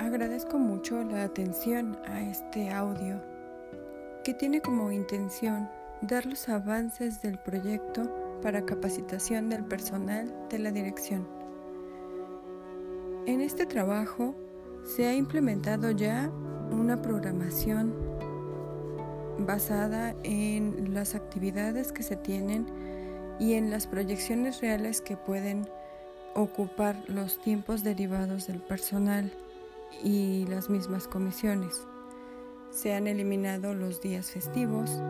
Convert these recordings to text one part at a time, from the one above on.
Agradezco mucho la atención a este audio que tiene como intención dar los avances del proyecto para capacitación del personal de la dirección. En este trabajo se ha implementado ya una programación basada en las actividades que se tienen y en las proyecciones reales que pueden ocupar los tiempos derivados del personal y las mismas comisiones. Se han eliminado los días festivos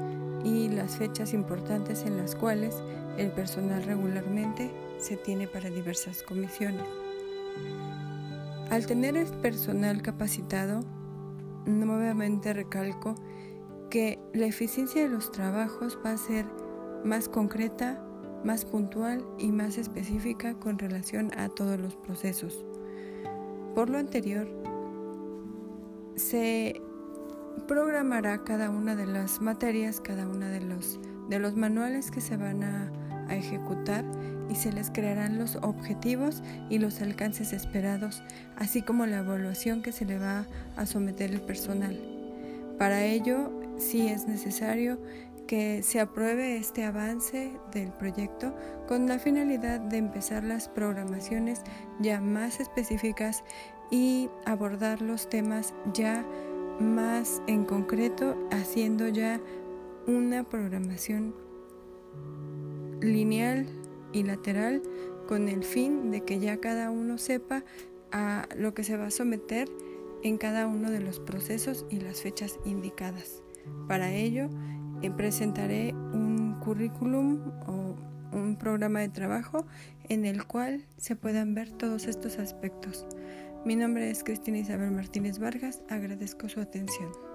y las fechas importantes en las cuales el personal regularmente se tiene para diversas comisiones. Al tener el personal capacitado, nuevamente recalco que la eficiencia de los trabajos va a ser más concreta, más puntual y más específica con relación a todos los procesos. Por lo anterior, se programará cada una de las materias, cada uno de los, de los manuales que se van a, a ejecutar y se les crearán los objetivos y los alcances esperados, así como la evaluación que se le va a someter el personal. Para ello, sí es necesario que se apruebe este avance del proyecto con la finalidad de empezar las programaciones ya más específicas y abordar los temas ya más en concreto, haciendo ya una programación lineal y lateral con el fin de que ya cada uno sepa a lo que se va a someter en cada uno de los procesos y las fechas indicadas. Para ello, presentaré un currículum o un programa de trabajo en el cual se puedan ver todos estos aspectos. Mi nombre es Cristina Isabel Martínez Vargas, agradezco su atención.